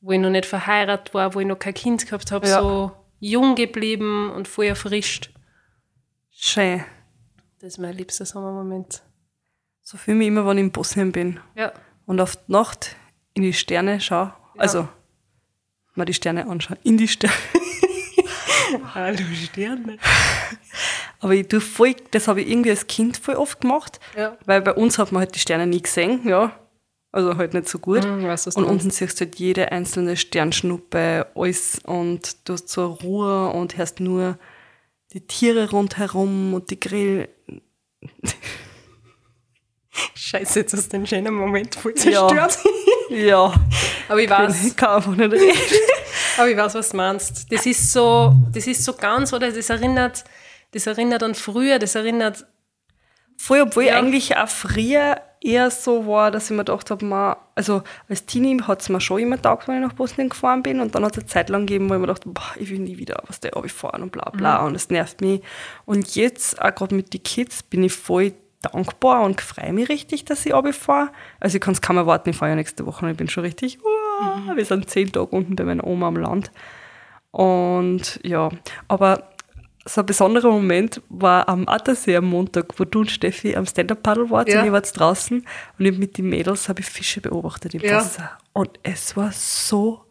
wo ich noch nicht verheiratet war, wo ich noch kein Kind gehabt habe, Ja. so jung geblieben und voll erfrischt. Schön. Das ist mein liebster Sommermoment. So fühle ich mich immer, wenn ich in Bosnien bin Ja. und auf die Nacht in die Sterne schaue. Also, mal die Sterne anschaue. In die Sterne. Hallo Sterne. Aber ich tue voll, das habe ich irgendwie als Kind voll oft gemacht. Ja. Weil bei uns hat man halt die Sterne nie gesehen, ja. Also halt nicht so gut. Hm, ich weiß, was du und unten siehst du halt jede einzelne Sternschnuppe, alles und du hast so Ruhe und hörst nur die Tiere rundherum und die Grill. Scheiße, jetzt hast du den schönen Moment voll Ja. zerstört. Ja, Aber ich weiß, ich kann einfach nicht reden. aber ich weiß, was du meinst. Das ist so, das ist so ganz, oder? Das erinnert, das erinnert an früher, das erinnert, Voll, obwohl Ja. ich eigentlich auch früher eher so war, dass ich mir gedacht habe, man, also als Teenie hat es mir schon immer taugt, wenn ich nach Bosnien gefahren bin und dann hat es eine Zeit lang gegeben, wo ich mir dachte, boah, ich will nie wieder was der fahren und bla bla und das nervt mich. Und jetzt, auch gerade mit den Kids, bin ich voll dankbar und freue mich richtig, dass ich fahre. Also ich kann es kaum erwarten, ich fahre ja nächste Woche und ich bin schon richtig, uah, wir sind zehn Tage unten bei meiner Oma am Land. Und ja, aber so ein besonderer Moment war am Attersee am Montag, wo du und Steffi am Stand-Up-Paddle wart Ja. und ihr wart draußen und ich mit den Mädels habe ich Fische beobachtet im Ja. Wasser. Und es war so,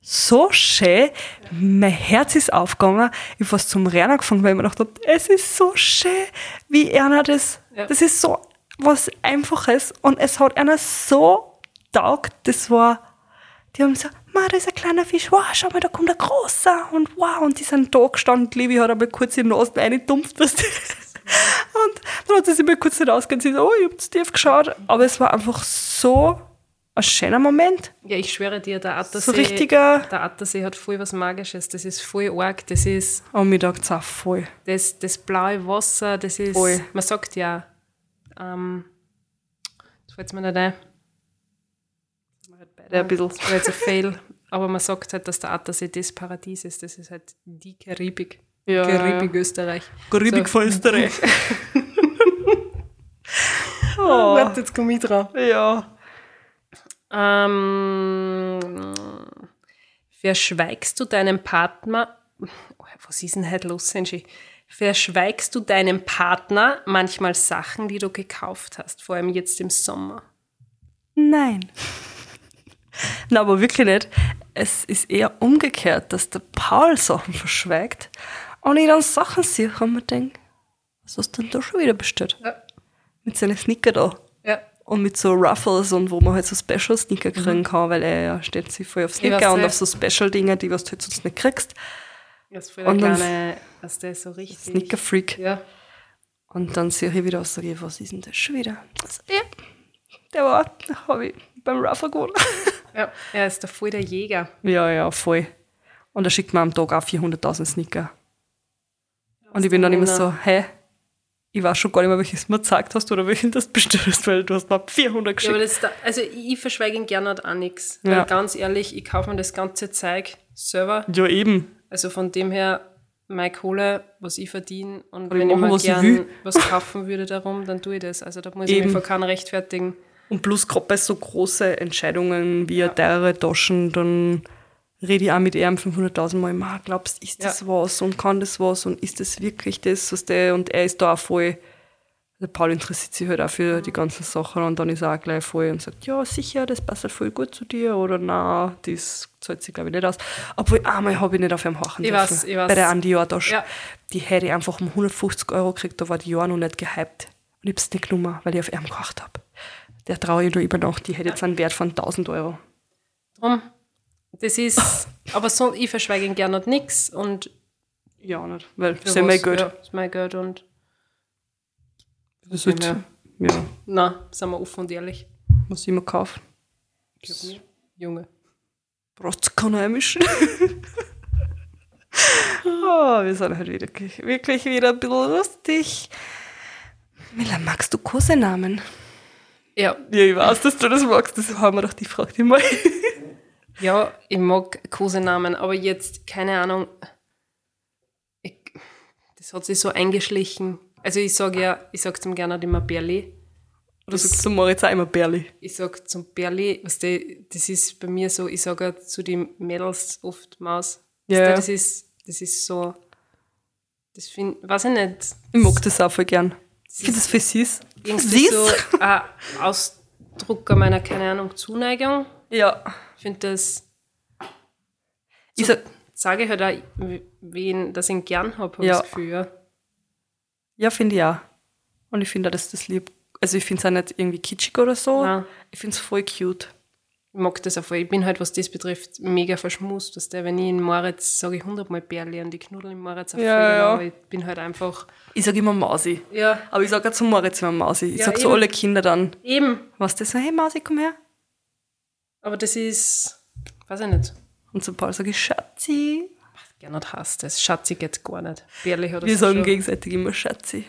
so schön. Mein Herz ist aufgegangen. Ich fast zum Rennen angefangen, weil ich mir gedacht habe, es ist so schön, wie einer das, Ja. das ist so was Einfaches und es hat einer so taugt. Das war, die haben so, Ma, da ist ein kleiner Fisch, wow, schau mal, da kommt ein großer und wow, und die sind da gestanden, Levi hat einmal kurz die Nase reingedumpft, weißt du. Und dann hat sie sich mal kurz nicht ausgehend, sie so, oh, ich hab zu tief geschaut, aber es war einfach so ein schöner Moment. ja, ich schwöre dir, der Attersee, So richtiger, der Attersee hat voll was Magisches, das ist voll arg, das ist, oh, mir taugt auch voll. das, das blaue Wasser, das ist, Voll. man sagt ja, ähm, das fällt mir nicht ein, Beide ein bisschen. das war jetzt ein Fail, aber man sagt halt, dass der Attersee das Paradies ist, das ist halt die Karibik, Ja, Karibik Österreich. Karibik So. von Österreich. Oh, oh, jetzt komme ich dran. ja. Ähm, verschweigst du deinem Partner, oh, was ist denn heute los, Senji? Verschweigst du deinem Partner manchmal Sachen, die du gekauft hast, vor allem jetzt im Sommer? Nein. Na, aber wirklich nicht. Es ist eher umgekehrt, dass der Paul Sachen verschweigt und ich dann Sachen sehe und mir denke, was hast du denn da schon wieder bestellt? Ja. Mit seinen Sneaker da. Ja. Und mit so Ruffles und wo man halt so Special-Sneaker kriegen kann, weil er ja steht sich voll auf Sneaker und nicht. auf so Special-Dinge, die was du halt sonst nicht kriegst. Das ist voll der Und dann- kleine, dass der so richtig. Sneaker-Freak. Ja. Und dann sehe ich wieder aus, sage ich, was ist denn das schon wieder? Also, ja, der war, habe ich beim Ruffle gewonnen. ja. Er ist da voll der Jäger. Ja, ja, voll. Und er schickt mir am Tag auch 400.000 Sneaker. Und ich bin dann immer so, hä? Ich weiß schon gar nicht mehr, welches du mir gezeigt hast oder welchen das bestellt hast, weil du hast mir 400 Ja, geschickt. aber das, da, also ich verschweige ihn gerne auch nichts. Ja. Weil ganz ehrlich, ich kaufe mir das ganze Zeug selber. Ja, eben. Also von dem her, meine Kohle, was ich verdiene. Und ich wenn ich machen, mir was ich gern will. was kaufen würde darum, dann tue ich das. Also da muss ich Eben. mich vor keiner rechtfertigen. Und plus gerade bei so großen Entscheidungen wie eine teure Taschen, dann rede ich auch mit ihm 500.000 Mal, Ma, glaubst ist das Ja. was und kann das was und ist das wirklich das, was der und er ist da auch voll, der Paul interessiert sich halt auch für die ganzen Sachen und dann ist er auch gleich voll und sagt, ja sicher, das passt halt voll gut zu dir oder na, das zahlt sich glaube ich nicht aus. Obwohl einmal habe ich nicht auf ihm horchen Ich dürfen. weiß, ich weiß. Bei der Andi Jahrtasche. Ja. Die hätte ich einfach um 150 Euro gekriegt, da war die Jahr noch nicht gehypt. Und ich habe es nicht genommen, weil ich auf ihn gekocht habe. Der traue ich nur über Nacht, die hätte jetzt einen Wert von 1000 Euro. Drum, das ist, aber so, ich verschweige ihn gerne nix. Und Ja, nicht. Weil das ist ja mein Geld. Ja, ist mein Geld und Das ist halt, ja, na, sind wir offen und ehrlich. was ich immer kaufe. Junge. Braucht es keiner einmischen. oh, wir sind halt wirklich, wirklich wieder ein bisschen lustig. Mila, magst du Kosenamen? Ja, Ja, ich weiß, dass du das magst. Das haben wir doch die Frage mal. Ja, ich mag Kosenamen, aber jetzt, keine Ahnung, ich, das hat sich so eingeschlichen. Also ich sage ja, ich sage zum gerne immer Berli. Oder sagst du Moritz auch immer Berli? Ich sage zum Berli, was die, das ist bei mir so, ich sage zu den Mädels oft Maus. Ja. Weißt du, Das ist, das ist so, das finde, weiß ich nicht, Ich mag das auch voll gern. Ich finde das voll süß. irgendwie so ein Ausdruck meiner, keine Ahnung, Zuneigung. Ja. Ich finde das, Ich sag, sage ich halt auch, wen, dass ich gern habe, habe Ja. ich das Gefühl, ja. ja, finde ich auch. Und ich finde auch, dass das lieb. Also ich finde es auch nicht irgendwie kitschig oder so. Nein. Ich finde es voll cute. Ich mag das auch voll. Ich bin halt, was das betrifft, mega verschmust. Dass der, wenn ich in Moritz sage ich hundertmal Bärli und die Knudel in Moritz auch Ja, voll, ja. aber ich bin halt einfach, Ich sage immer Mausi. ja, Aber ich sage auch zu Moritz immer Mausi. Ich Ja, sage zu eben. alle Kinder dann, eben. was das so, hey Mausi, komm her. Aber das ist, weiß ich nicht. Und zu Paul sage ich Schatzi. Gernot hasst das. Schatzi geht gar nicht. Bärli hat das Wir sagen schon. gegenseitig immer Schatzi.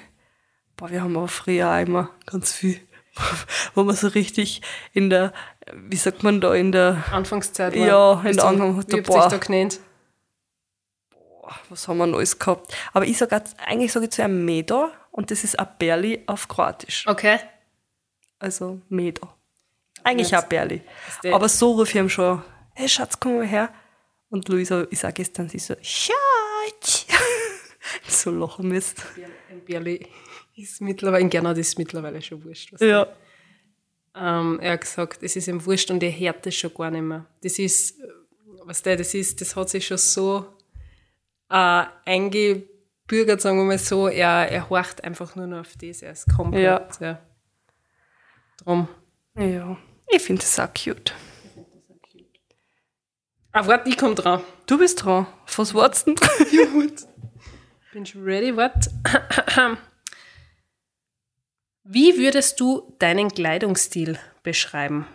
Boah, wir haben aber früher auch immer ganz viel, wo man so richtig in der, wie sagt man da, in der, Anfangszeit Ja, in der Anfang hat Wie habt Boah. da genannt? was haben wir Neues gehabt? Aber ich sage eigentlich sage ich zu einem Medo und das ist ein Berli auf Kroatisch. Okay. Also Medo. Eigentlich auch Berli. Aber so rufe ich ihm schon, hey Schatz, komm mal her. Und Luisa, ich sage gestern, sie so, Schatz. so lachen müsst. Ein Bärli ist mittlerweile, in Gernot ist mittlerweile schon wurscht. Ja. Ähm, er hat gesagt, es ist ihm wurscht und er hört das schon gar nicht mehr. Das ist, was der, das ist, das hat sich schon so äh, eingebürgert, sagen wir mal so, er, er horcht einfach nur noch auf das, er ist komplett, ja. Drum. Ja. Ich finde das auch cute. Ah, warte, ich komm dran. Du bist dran. Was wartest du? Bin schon ready, warte. Wie würdest du deinen Kleidungsstil beschreiben?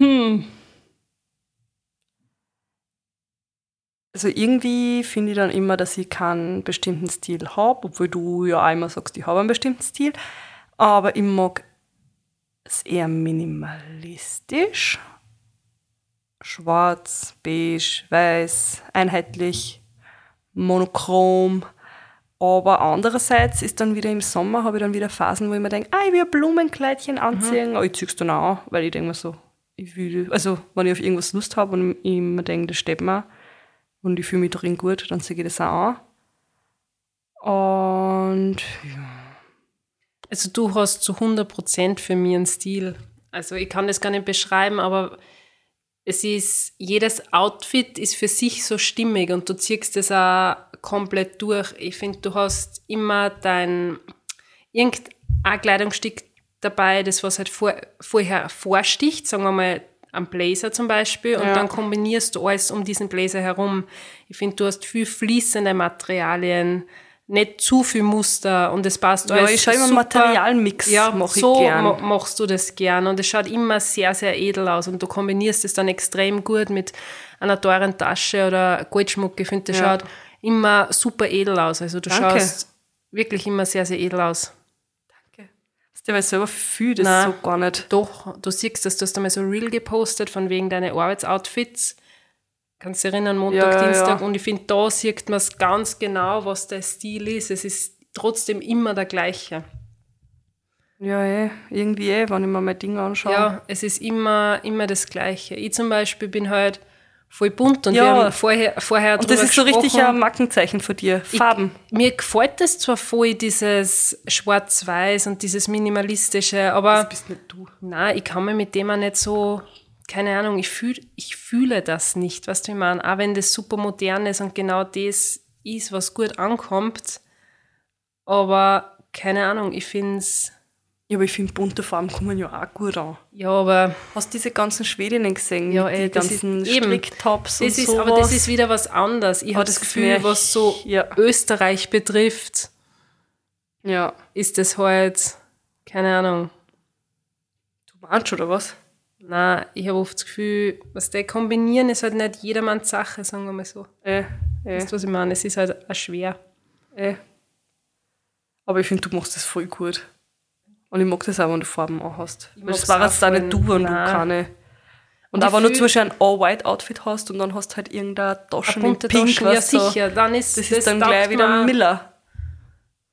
Hm. Also irgendwie finde ich dann immer, dass ich keinen bestimmten Stil habe, obwohl du ja immer sagst, ich habe einen bestimmten Stil. Aber ich mag es eher minimalistisch. Schwarz, beige, weiß, einheitlich, monochrom. Aber andererseits ist dann wieder im Sommer, habe ich dann wieder Phasen, wo ich mir denke, ah, ich will ein Blumenkleidchen anziehen, aber ich ziehe es dann auch, an, weil ich denke mir so, ich will, also wenn ich auf irgendwas Lust habe und ich mir denke, das steht mir und ich fühle mich drin gut, dann ziehe ich das auch an. Und Also du hast zu 100% für mich einen Stil. Also ich kann das gar nicht beschreiben, aber es ist, jedes Outfit ist für sich so stimmig und du ziehst das auch komplett durch. Ich finde, du hast immer dein, irgendein Kleidungsstück dabei, das was halt vor, vorher vorsticht, sagen wir mal am Blazer zum Beispiel, und Ja. dann kombinierst du alles um diesen Blazer herum. Ich finde, du hast viel fließende Materialien, nicht zu viel Muster und es passt Ja, alles ich schaue immer super. Materialmix, Ja, mache ich so gern. ma- machst du das gern und es schaut immer sehr, sehr edel aus und du kombinierst es dann extrem gut mit einer teuren Tasche oder Goldschmuck. Ich finde, das Ja. schaut immer super edel aus. Also du Danke. schaust wirklich immer sehr, sehr edel aus. Hast du weil selber viel das Nein. so gar nicht. Doch, du siehst das, du hast einmal so Reel gepostet von wegen deine Arbeitsoutfits. Kannst du dich erinnern, Montag, Ja, Dienstag. ja. Und ich finde, da sieht man es ganz genau, was der Stil ist. Es ist trotzdem immer der gleiche. Ja, eh, irgendwie eh, wenn ich mir mein Ding anschaue. Ja, es ist immer, immer das Gleiche. Ich zum Beispiel bin halt voll bunt und Ja. wir haben vorher, vorher Und das ist so richtig ein Markenzeichen von dir. Farben. Mir gefällt das zwar voll, dieses Schwarz-Weiß und dieses Minimalistische, aber bist nicht du. nein, ich kann mir mit dem auch nicht so, keine Ahnung, ich, fühl, ich fühle das nicht, weißt du, ich meine? Auch wenn das super modern ist und genau das ist, was gut ankommt, aber keine Ahnung, ich finde es, Ja, aber ich finde, bunte Farben kommen ja auch gut an. ja, aber Hast du diese ganzen Schwedinnen gesehen? Ja, ey, die das ganzen ist- eben. Stricktops und sowas. aber das ist wieder was anderes. Ich Aber habe das Gefühl, was so ja. Österreich betrifft, Ja. ist das halt, keine Ahnung, Du meinst oder was? Na, ich habe oft das Gefühl, was der kombinieren ist halt nicht jedermanns Sache, sagen wir mal so. Eh, eh, Weißt du, was ich meine? Es ist halt auch schwer. eh. Aber ich finde, du machst das voll gut. Und ich mag das auch, wenn du Farben. Weil mag's das war auch jetzt auch nicht du, wenn du Nein. keine. Und, Und auch du fühl- zum Beispiel ein All-White-Outfit hast und dann hast du halt irgendeine Tasche mit Pink, Taschen, ja sicher. Dann ist Das ist dann gleich wieder auch. Miller.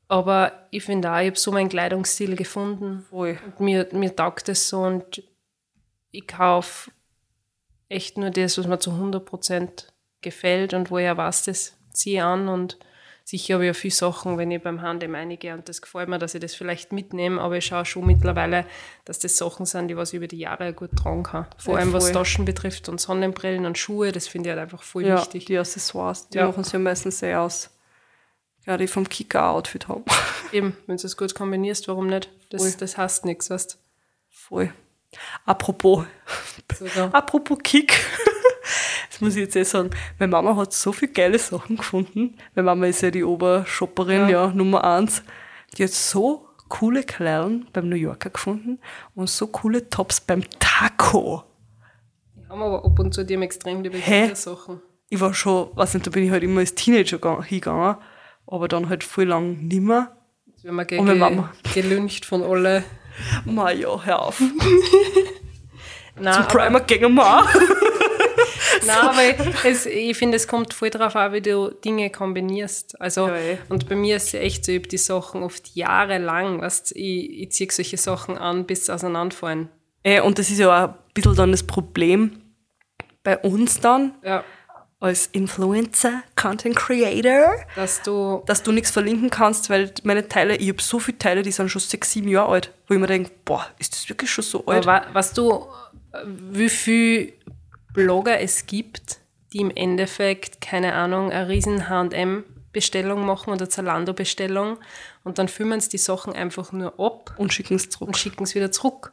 Aber ich finde auch, ich habe so meinen Kleidungsstil gefunden. Voll. Und mir, mir taugt das so und ich kaufe echt nur das, was mir zu 100% gefällt und wo ich auch weiß, das ziehe ich an und sicher habe ich ja viele Sachen, wenn ich beim Handel einige und das gefällt mir, dass ich das vielleicht mitnehme, aber ich schaue schon mittlerweile, dass das Sachen sind, die was ich über die Jahre gut tragen kann. Vor Ja, allem was voll. Taschen betrifft und Sonnenbrillen und Schuhe, das finde ich halt einfach voll Ja, wichtig. die Accessoires, die Ja. machen sie ja meistens sehr aus. Ja, die vom Kicker-Outfit haben. Eben, wenn du es gut kombinierst, warum nicht? Das, Voll. das heißt nichts, weißt Voll. Apropos? Sogar. apropos Kick. Das muss ich jetzt eh sagen. Meine Mama hat so viele geile Sachen gefunden. Meine Mama ist ja die Obershopperin, ja. Ja. Nummer eins. Die hat so coole Kleidern beim New Yorker gefunden und so coole Tops beim Taco. Die haben aber ab und zu die haben extrem liebe Hä? Sachen. Ich war schon, weiß nicht, da bin ich halt immer als Teenager ga- hingegangen, aber dann halt voll lang nimmer. Jetzt werden wir meine ge Mama. gelüncht von alle. Ma ja, hör auf. Nein, Zum Primer wir auch. nein, aber es, ich finde, es kommt voll drauf an, wie du Dinge kombinierst. Also, Ja, eh. und bei mir ist es ja echt so, ich habe die Sachen oft jahrelang, weißt, ich, ich ziehe solche Sachen an, bis sie auseinanderfallen. Äh, und das ist ja auch ein bisschen dann das Problem bei uns dann, Ja, als Influencer, Content Creator, dass du, dass du nichts verlinken kannst, weil meine Teile, ich habe so viele Teile, die sind schon sechs, sieben Jahre alt, wo ich mir denke, boah, ist das wirklich schon so alt? aber weißt du, wie viele Blogger es gibt, die im Endeffekt, keine Ahnung, eine riesen H&M-Bestellung machen oder Zalando-Bestellung und dann filmen sie die Sachen einfach nur ab und schicken es zurück. und schicken es wieder zurück.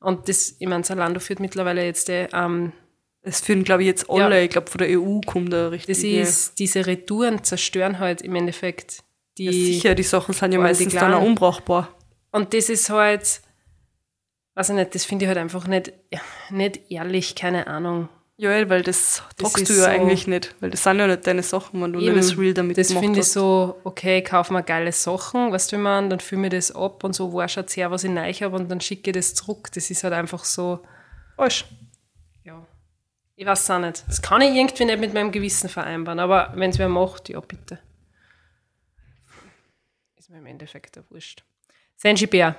Und das, ich meine, Zalando führt mittlerweile jetzt, äh, ähm, Das führen, glaube ich, jetzt alle, Ja. ich glaube, von der EU kommt da richtig. das ist, diese Retouren zerstören halt im Endeffekt die. ja, sicher, die Sachen sind ja meistens dann auch unbrauchbar. Und das ist halt, weiß ich nicht, das finde ich halt einfach nicht, nicht ehrlich, keine Ahnung. Ja, eh, weil das, Das tragst du ja so- eigentlich nicht, weil das sind ja nicht deine Sachen, wenn du Eben, nicht das Real damit Das finde ich so, okay, kauf mir geile Sachen, weißt du, wie man, dann fühle mir das ab und so, wo schaut her, was ich neu habe und dann schicke ich das zurück. Das ist halt einfach so, Falsch. Ich weiß auch nicht. Das kann ich irgendwie nicht mit meinem Gewissen vereinbaren, aber wenn es wer macht, ja, bitte. Ist mir im Endeffekt ja wurscht. Senji Bär,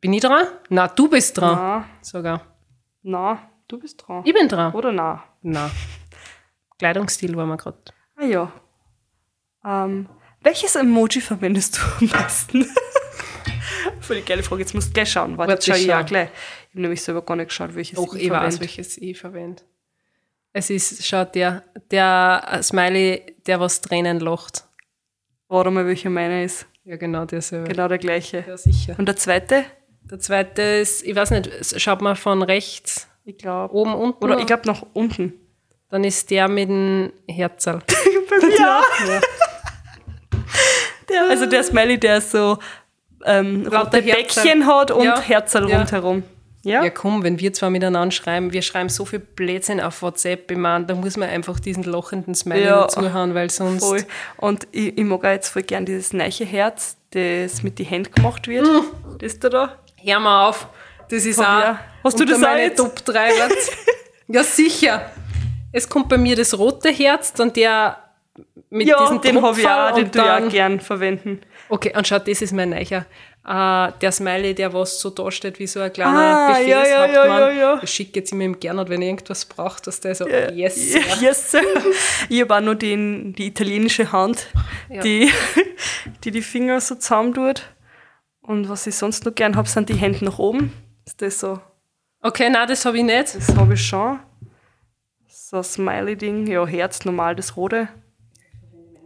bin ich dran? Na, du bist dran. Na, Sogar. na, du bist dran. Ich bin dran. Oder na? Na. Kleidungsstil war mir gerade. Ah ja. Ähm, welches Emoji verwendest du am meisten? Voll die geile Frage. Jetzt musst du gleich schauen. Warte, Warte, schau ich ja gleich. Ich habe nämlich selber gar nicht geschaut, welches Doch, ich ich weiß, verwende. welches ich verwende. Es ist, schaut der, der Smiley, der was Tränen lacht. Warte mal, welcher meiner ist. Ja, genau, der selber. Genau der gleiche. Ja, sicher. Und der zweite? Der zweite ist, ich weiß nicht, schaut mal von rechts, Ich glaube. oben, unten. Oder ich glaube nach unten. Dann ist der mit dem Herzl. Ja. Der, also der Smiley, der so ähm, rote. Bäckchen hat und Ja. Herzl Ja. rundherum. Ja. Ja, komm, wenn wir zwar miteinander schreiben, wir schreiben so viel Blödsinn auf WhatsApp, ich meine, da muss man einfach diesen lochenden Smiley Ja, dazuhauen, weil sonst. Voll. Und ich, ich mag auch jetzt voll gern dieses neiche Herz, das mit die Händen gemacht wird. Das da da. Hör mal auf. Das ist Hab auch. auch. Hast du das auch meine jetzt? Top 3 wird. ja, sicher. Es kommt bei mir das rote Herz, dann der mit Ja, diesem den habe ich auch, den dann- auch gern verwenden. Okay, und schau, das ist mein Neicher. Äh, der Smiley, der was so da steht wie so ein kleiner Ah, ja, ja, ja, ja, ja. Ich schicke jetzt immer im Gernot, wenn er irgendwas braucht, dass der so, yes, Ja, sir. yes, sir. Ich habe auch noch den, die italienische Hand, die, die die Finger so zusammen tut. Und was ich sonst noch gern habe, sind die Hände nach oben. Ist das so? Okay, nein, das habe ich nicht. Das habe ich schon. So ein Smiley-Ding. Ja, Herz, normal das rote.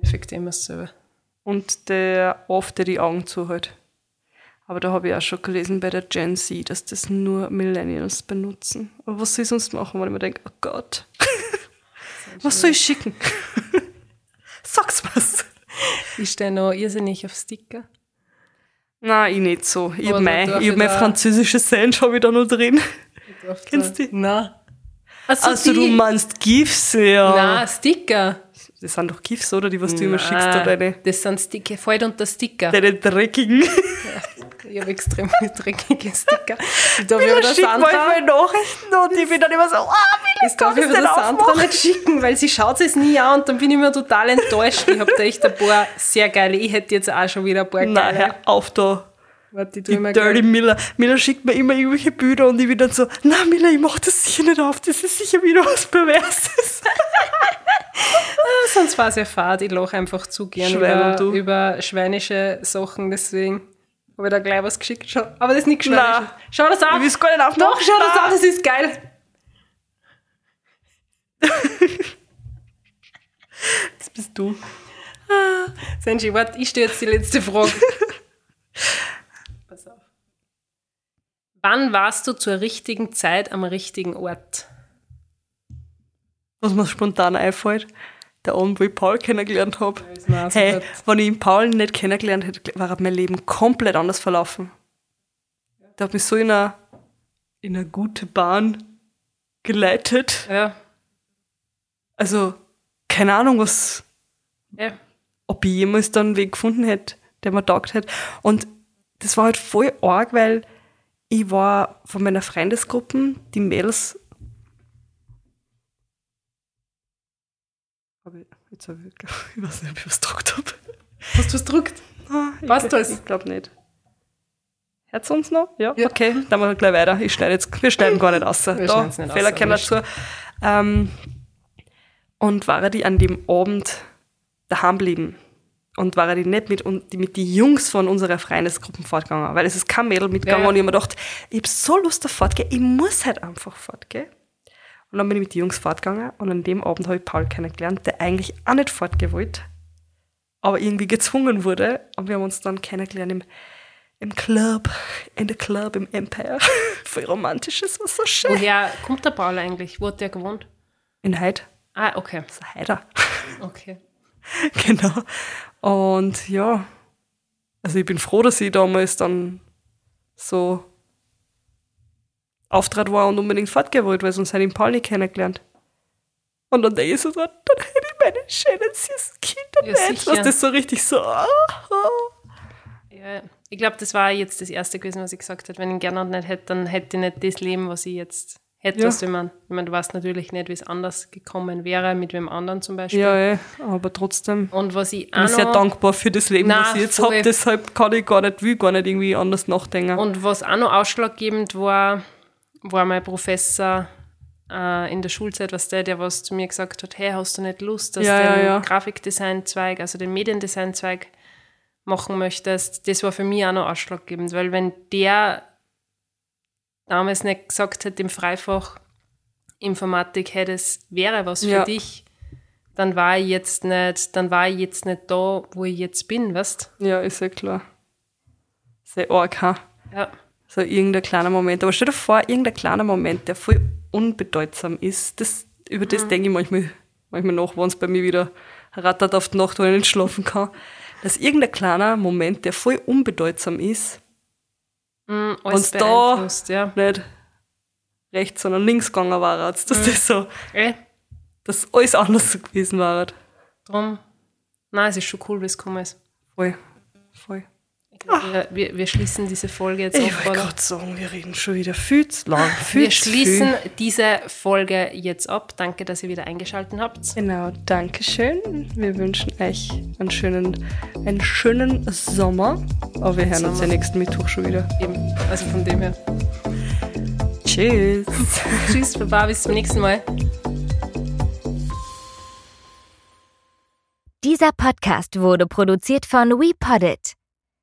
Effekt immer dasselbe. Und der oft, der die Augen zuhält. Aber da habe ich auch schon gelesen bei der Gen Z, dass das nur Millennials benutzen. Aber was soll ich sonst machen, wenn ich mir denke, oh Gott, was soll ich schicken? Sag's was. Ich stehe noch irrsinnig auf Sticker. Nein, ich nicht so. Ich habe mein, ich hab mein französisches habe ich da noch drin. Kennst du die? Nein. Also, Also du meinst GIFs, ja. Nein, Sticker. Das sind doch GIFs, oder? Die, was du immer Nein, schickst, da deine, Das sind Sticker, fällt unter Sticker. deine dreckigen. Ich habe extrem dreckige Sticker. Ich darf ja Da der Sandra, manchmal Nachrichten und ich bin dann immer so, ah, wie das darf ich der Sandra aufmachen? nicht schicken, weil sie schaut es nie an und dann bin ich mir total enttäuscht. Ich habe da echt ein paar sehr geile. Ich hätte jetzt auch schon wieder ein paar Nein, geile. hör auf da. Warte, ich tu Die immer Dirty gleich- Miller. Miller schickt mir immer irgendwelche Bilder und ich bin dann so, na Miller, ich mach das sicher nicht auf, das ist sicher wieder was Perverses. Sonst war es ja fad. Ich lache einfach zu gern Schwein über, über schweinische Sachen, deswegen habe ich da gleich was geschickt. Schau, aber das ist nicht schweinisch. Nein. Schau das an. Ich will's gar nicht aufmachen. Doch, schau das an, das ist geil. Das bist du. Senji, warte, ich stelle jetzt die letzte Frage. Pass auf. Wann warst du zur richtigen Zeit am richtigen Ort? Was mir spontan einfällt, der Abend, wo ich Paul kennengelernt habe. so Hey, wenn ich ihn Paul nicht kennengelernt hätte, wäre mein Leben komplett anders verlaufen. Der hat mich so in eine, in eine gute Bahn geleitet. Ja, Also, keine Ahnung, was, ja. ob ich jemals dann einen Weg gefunden hätte, der mir taugt hätte. Und das war halt voll arg, weil ich war von meiner Freundesgruppe, die Mädels. Hab ich, jetzt hab ich, ich weiß nicht, ob ich was gedruckt habe. Hast du es gedruckt? Ah, Passt das? Ich glaube nicht. Hört uns noch? Ja? Ja. Okay, dann machen wir gleich weiter. Ich schneide jetzt, wir schneiden gar nicht aus. Wir da, nicht Fehler wurscht. dazu. Ähm, und war die an dem Abend daheim blieben. Und war die nicht mit, mit den Jungs von unserer Freundesgruppe fortgegangen. Weil es ist kein Mädel mitgegangen Ja, ja. und ich hab mir gedacht, ich hab so Lust auf fortgehen, ich muss halt einfach fortgehen. Und dann bin ich mit den Jungs fortgegangen und an dem Abend habe ich Paul kennengelernt, der eigentlich auch nicht fortgehen wollte, aber irgendwie gezwungen wurde. Und wir haben uns dann kennengelernt im, im Club, in der Club im Empire. Voll romantisch, es war so schön. Woher kommt der Paul eigentlich? Wo hat der gewohnt? In Heid, Ah, okay. das ist Heider. Okay. genau. Und ja, also ich bin froh, dass ich damals dann so Auftritt war und unbedingt fortgehen wollte, weil sonst hätte ich den Paul nicht kennengelernt. Und dann denke ich so, dann hätte ich meine schönen, süßen Kinder Ja, nicht. Was das so richtig so, ah, ah. Ja, ich glaube, das war jetzt das Erste gewesen, was ich gesagt habe. Wenn ich ihn gerne nicht hätte, dann hätte ich nicht das Leben, was ich jetzt hätte. Ja. Was ich meine, ich meine, du weißt natürlich nicht, wie es anders gekommen wäre, mit wem anderen zum Beispiel. Ja, eh, aber trotzdem Und was ich bin ich auch sehr dankbar für das Leben, Nein, was ich jetzt habe. Deshalb kann ich gar nicht, will gar nicht irgendwie anders nachdenken. Und was auch noch ausschlaggebend war, war mein Professor äh, in der Schulzeit, was der, der was zu mir gesagt hat, hey, hast du nicht Lust, dass Ja, du den ja. Grafikdesign-Zweig, also den Mediendesign-Zweig machen möchtest, das war für mich auch noch ausschlaggebend, weil wenn der damals nicht gesagt hätte im Freifach Informatik, hey, das wäre was für dich, dann war ich jetzt nicht, dann war ich jetzt nicht da, wo ich jetzt bin, weißt ja, ist ja klar. Sehr arg, ha? Ja. So irgendein kleiner Moment. Aber stell dir vor, irgendein kleiner Moment, der voll unbedeutsam ist. Das, über Mhm. das denke ich manchmal, manchmal nach, wenn es bei mir wieder rattert auf die Nacht, wo ich nicht schlafen kann. Dass irgendein kleiner Moment, der voll unbedeutsam ist, Wenn's alles da- ja. nicht rechts, sondern links gegangen war, dass das so, Eh, dass alles anders so gewesen war. drum. Nein, es ist schon cool, wie es gekommen ist. Voll, voll. Wir, wir, wir schließen diese Folge jetzt Ich ab, wollte oder? gerade sagen, wir reden schon wieder viel zu lang. Viel Wir zu schließen Viel. diese Folge jetzt ab. Danke, dass ihr wieder eingeschaltet habt. Genau, danke schön. Wir wünschen euch einen schönen, einen schönen Sommer. Aber wir hören uns ja nächsten Mittwoch schon wieder. Eben. Also von dem her. Tschüss. Tschüss, Baba, bis zum nächsten Mal. Dieser Podcast wurde produziert von WePoddit.